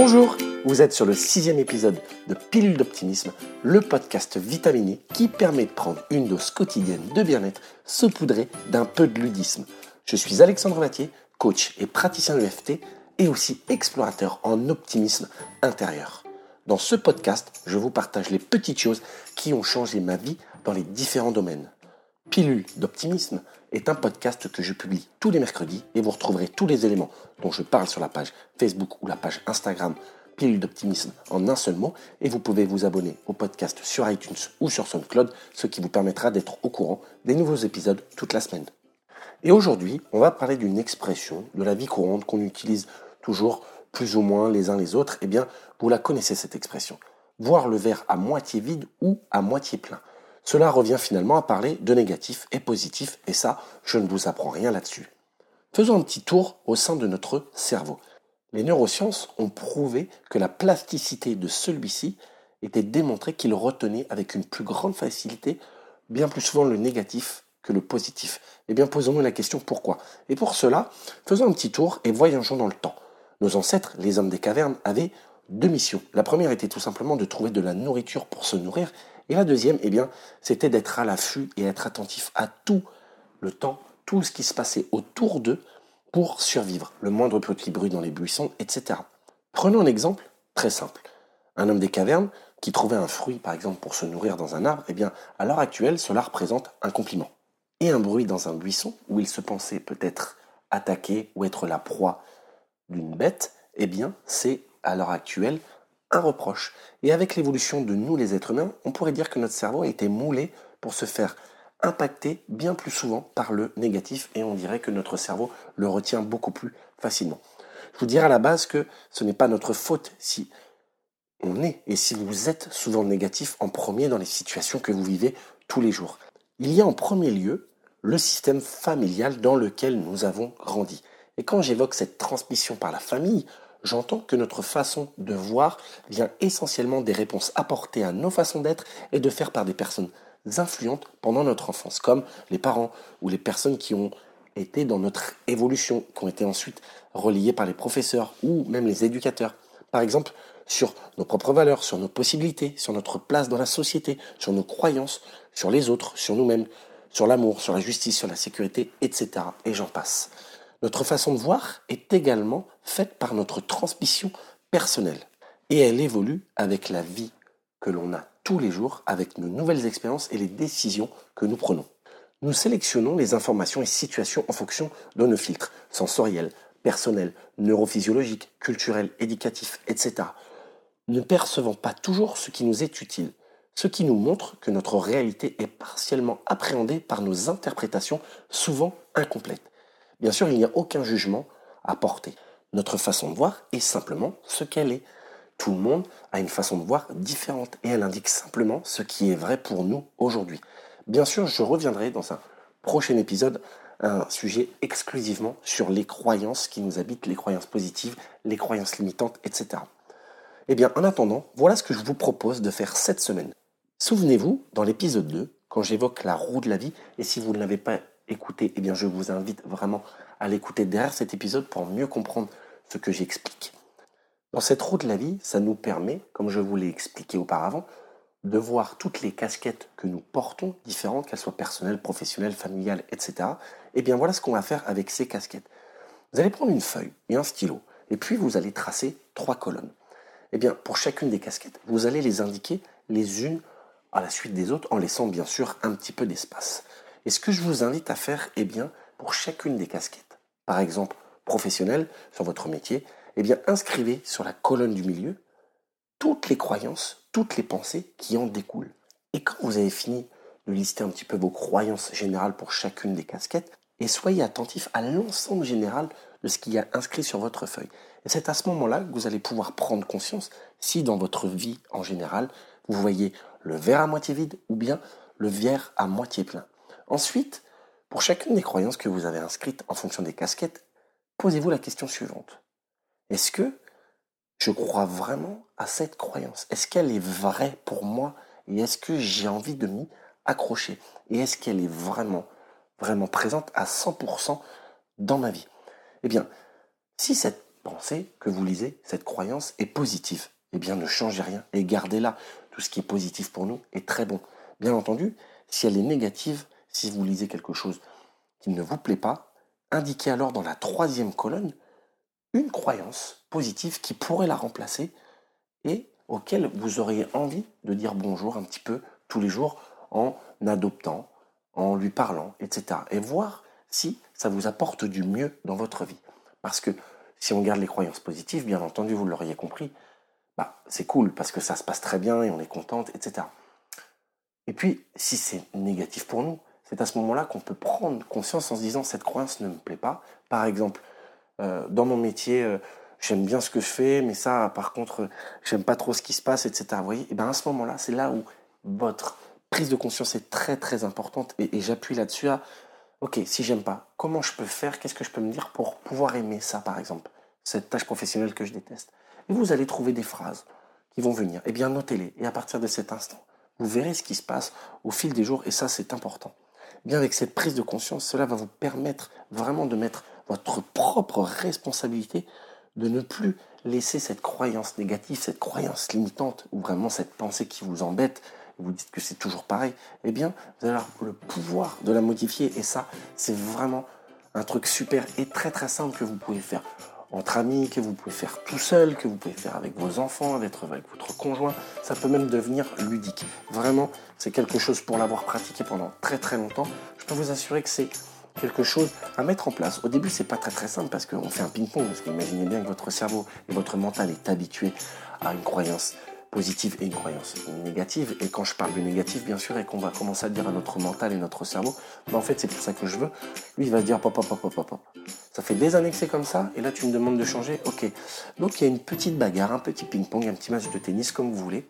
Bonjour, vous êtes sur le sixième épisode de Pilule d'optimisme, le podcast vitaminé qui permet de prendre une dose quotidienne de bien-être saupoudrée d'un peu de ludisme. Je suis Alexandre Vattier, coach et praticien EFT et aussi explorateur en optimisme intérieur. Dans ce podcast, je vous partage les petites choses qui ont changé ma vie dans les différents domaines. Pilule d'optimisme est un podcast que je publie tous les mercredis et vous retrouverez tous les éléments dont je parle sur la page Facebook ou la page Instagram Pilule d'optimisme en un seul mot et vous pouvez vous abonner au podcast sur iTunes ou sur SoundCloud, ce qui vous permettra d'être au courant des nouveaux épisodes toute la semaine. Et aujourd'hui, on va parler d'une expression de la vie courante qu'on utilise toujours plus ou moins les uns les autres. Eh bien, vous la connaissez cette expression. Voir le verre à moitié vide ou à moitié plein. Cela revient finalement à parler de négatif et positif, et ça, je ne vous apprends rien là-dessus. Faisons un petit tour au sein de notre cerveau. Les neurosciences ont prouvé que la plasticité de celui-ci était démontrée qu'il retenait avec une plus grande facilité bien plus souvent le négatif que le positif. Eh bien, posons-nous la question pourquoi? Et pour cela, faisons un petit tour et voyageons dans le temps. Nos ancêtres, les hommes des cavernes, avaient deux missions. La première était tout simplement de trouver de la nourriture pour se nourrir et la deuxième, eh bien, c'était d'être à l'affût et être attentif à tout le temps, tout ce qui se passait autour d'eux pour survivre. Le moindre petit bruit dans les buissons, etc. Prenons un exemple très simple. Un homme des cavernes qui trouvait un fruit, par exemple, pour se nourrir dans un arbre, eh bien, à l'heure actuelle, cela représente un compliment. Et un bruit dans un buisson, où il se pensait peut-être attaqué ou être la proie d'une bête, eh bien, c'est à l'heure actuelle un reproche. Et avec l'évolution de nous, les êtres humains, on pourrait dire que notre cerveau a été moulé pour se faire impacter bien plus souvent par le négatif et on dirait que notre cerveau le retient beaucoup plus facilement. Je vous dirais à la base que ce n'est pas notre faute si on est et si vous êtes souvent négatif en premier dans les situations que vous vivez tous les jours. Il y a en premier lieu le système familial dans lequel nous avons grandi. Et quand j'évoque cette transmission par la famille, j'entends que notre façon de voir vient essentiellement des réponses apportées à nos façons d'être et de faire par des personnes influentes pendant notre enfance, comme les parents ou les personnes qui ont été dans notre évolution, qui ont été ensuite reliées par les professeurs ou même les éducateurs. Par exemple, sur nos propres valeurs, sur nos possibilités, sur notre place dans la société, sur nos croyances, sur les autres, sur nous-mêmes, sur l'amour, sur la justice, sur la sécurité, etc. Et j'en passe. Notre façon de voir est également faite par notre transmission personnelle. Et elle évolue avec la vie que l'on a tous les jours, avec nos nouvelles expériences et les décisions que nous prenons. Nous sélectionnons les informations et situations en fonction de nos filtres sensoriels, personnels, neurophysiologiques, culturels, éducatifs, etc. Ne percevons pas toujours ce qui nous est utile, ce qui nous montre que notre réalité est partiellement appréhendée par nos interprétations souvent incomplètes. Bien sûr, il n'y a aucun jugement à porter. Notre façon de voir est simplement ce qu'elle est. Tout le monde a une façon de voir différente et elle indique simplement ce qui est vrai pour nous aujourd'hui. Bien sûr, je reviendrai dans un prochain épisode un sujet exclusivement sur les croyances qui nous habitent, les croyances positives, les croyances limitantes, etc. Eh bien, en attendant, voilà ce que je vous propose de faire cette semaine. Souvenez-vous, dans l'épisode 2, quand j'évoque la roue de la vie, et si vous ne l'avez pas écouter, eh bien, je vous invite vraiment à l'écouter derrière cet épisode pour mieux comprendre ce que j'explique. Dans cette roue de la vie, ça nous permet, comme je vous l'ai expliqué auparavant, de voir toutes les casquettes que nous portons, différentes, qu'elles soient personnelles, professionnelles, familiales, etc. Et eh bien voilà ce qu'on va faire avec ces casquettes. Vous allez prendre une feuille et un stylo, et puis vous allez tracer trois colonnes. Et eh bien pour chacune des casquettes, vous allez les indiquer les unes à la suite des autres, en laissant bien sûr un petit peu d'espace. Et ce que je vous invite à faire, eh bien, pour chacune des casquettes, par exemple professionnelle sur votre métier, eh bien, inscrivez sur la colonne du milieu toutes les croyances, toutes les pensées qui en découlent. Et quand vous avez fini de lister un petit peu vos croyances générales pour chacune des casquettes, et soyez attentif à l'ensemble général de ce qu'il y a inscrit sur votre feuille. Et c'est à ce moment-là que vous allez pouvoir prendre conscience si dans votre vie en général, vous voyez le verre à moitié vide ou bien le verre à moitié plein. Ensuite, pour chacune des croyances que vous avez inscrites en fonction des casquettes, posez-vous la question suivante. Est-ce que je crois vraiment à cette croyance? Est-ce qu'elle est vraie pour moi? Et est-ce que j'ai envie de m'y accrocher? Et est-ce qu'elle est vraiment, vraiment présente à 100% dans ma vie? Eh bien, si cette pensez que vous lisez, cette croyance est positive. Eh bien, ne changez rien et gardez-la. Tout ce qui est positif pour nous est très bon. Bien entendu, si elle est négative, si vous lisez quelque chose qui ne vous plaît pas, indiquez alors dans la troisième colonne une croyance positive qui pourrait la remplacer et auquel vous auriez envie de dire bonjour un petit peu tous les jours en adoptant, en lui parlant, etc. Et voir si ça vous apporte du mieux dans votre vie. Parce que si on garde les croyances positives, bien entendu, vous l'auriez compris, bah, c'est cool parce que ça se passe très bien et on est contente, etc. Et puis, si c'est négatif pour nous, c'est à ce moment-là qu'on peut prendre conscience en se disant cette croyance ne me plaît pas. Par exemple, euh, dans mon métier, euh, j'aime bien ce que je fais, mais ça, par contre, j'aime pas trop ce qui se passe, etc. Vous voyez, et bien à ce moment-là, c'est là où votre prise de conscience est très très importante et, j'appuie là-dessus à, ok, si j'aime pas, comment je peux faire, qu'est-ce que je peux me dire pour pouvoir aimer ça, par exemple, cette tâche professionnelle que je déteste? Et vous allez trouver des phrases qui vont venir. Eh bien, notez-les. Et à partir de cet instant, vous verrez ce qui se passe au fil des jours, et ça, c'est important. Bien, avec cette prise de conscience, cela va vous permettre vraiment de mettre votre propre responsabilité de ne plus laisser cette croyance négative, cette croyance limitante, ou vraiment cette pensée qui vous embête, vous dites que c'est toujours pareil, eh bien, vous allez avoir le pouvoir de la modifier. Et ça, c'est vraiment un truc super et très très simple que vous pouvez faire entre amis, que vous pouvez faire tout seul, que vous pouvez faire avec vos enfants, avec votre conjoint. Ça peut même devenir ludique. Vraiment, c'est quelque chose pour l'avoir pratiqué pendant très très longtemps. Je peux vous assurer que c'est quelque chose à mettre en place. Au début, c'est pas très très simple parce qu'on fait un ping-pong. Parce qu'imaginez bien que votre cerveau et votre mental est habitué à une croyance positive et une croyance négative. Et quand je parle de négatif, bien sûr, et qu'on va commencer à dire à notre mental et notre cerveau, ben en fait, c'est pour ça que je veux. Lui, il va se dire pop, pop, pop, pop, pop. Ça fait des années que c'est comme ça, et là, tu me demandes de changer. Ok. Donc, il y a une petite bagarre, un petit ping-pong, un petit match de tennis, comme vous voulez.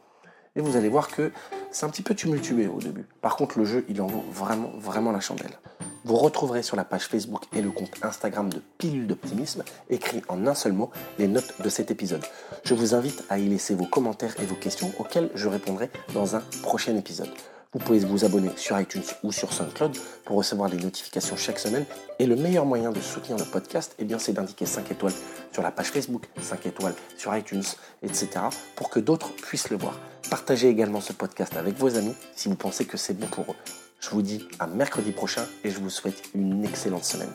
Et vous allez voir que c'est un petit peu tumultueux au début. Par contre, le jeu, il en vaut vraiment, vraiment la chandelle. Vous retrouverez sur la page Facebook et le compte Instagram de Pilule d'Optimisme, écrit en un seul mot, les notes de cet épisode. Je vous invite à y laisser vos commentaires et vos questions auxquelles je répondrai dans un prochain épisode. Vous pouvez vous abonner sur iTunes ou sur SoundCloud pour recevoir des notifications chaque semaine. Et le meilleur moyen de soutenir le podcast, eh c'est d'indiquer 5 étoiles sur la page Facebook, 5 étoiles sur iTunes, etc. pour que d'autres puissent le voir. Partagez également ce podcast avec vos amis si vous pensez que c'est bon pour eux. Je vous dis à mercredi prochain et je vous souhaite une excellente semaine.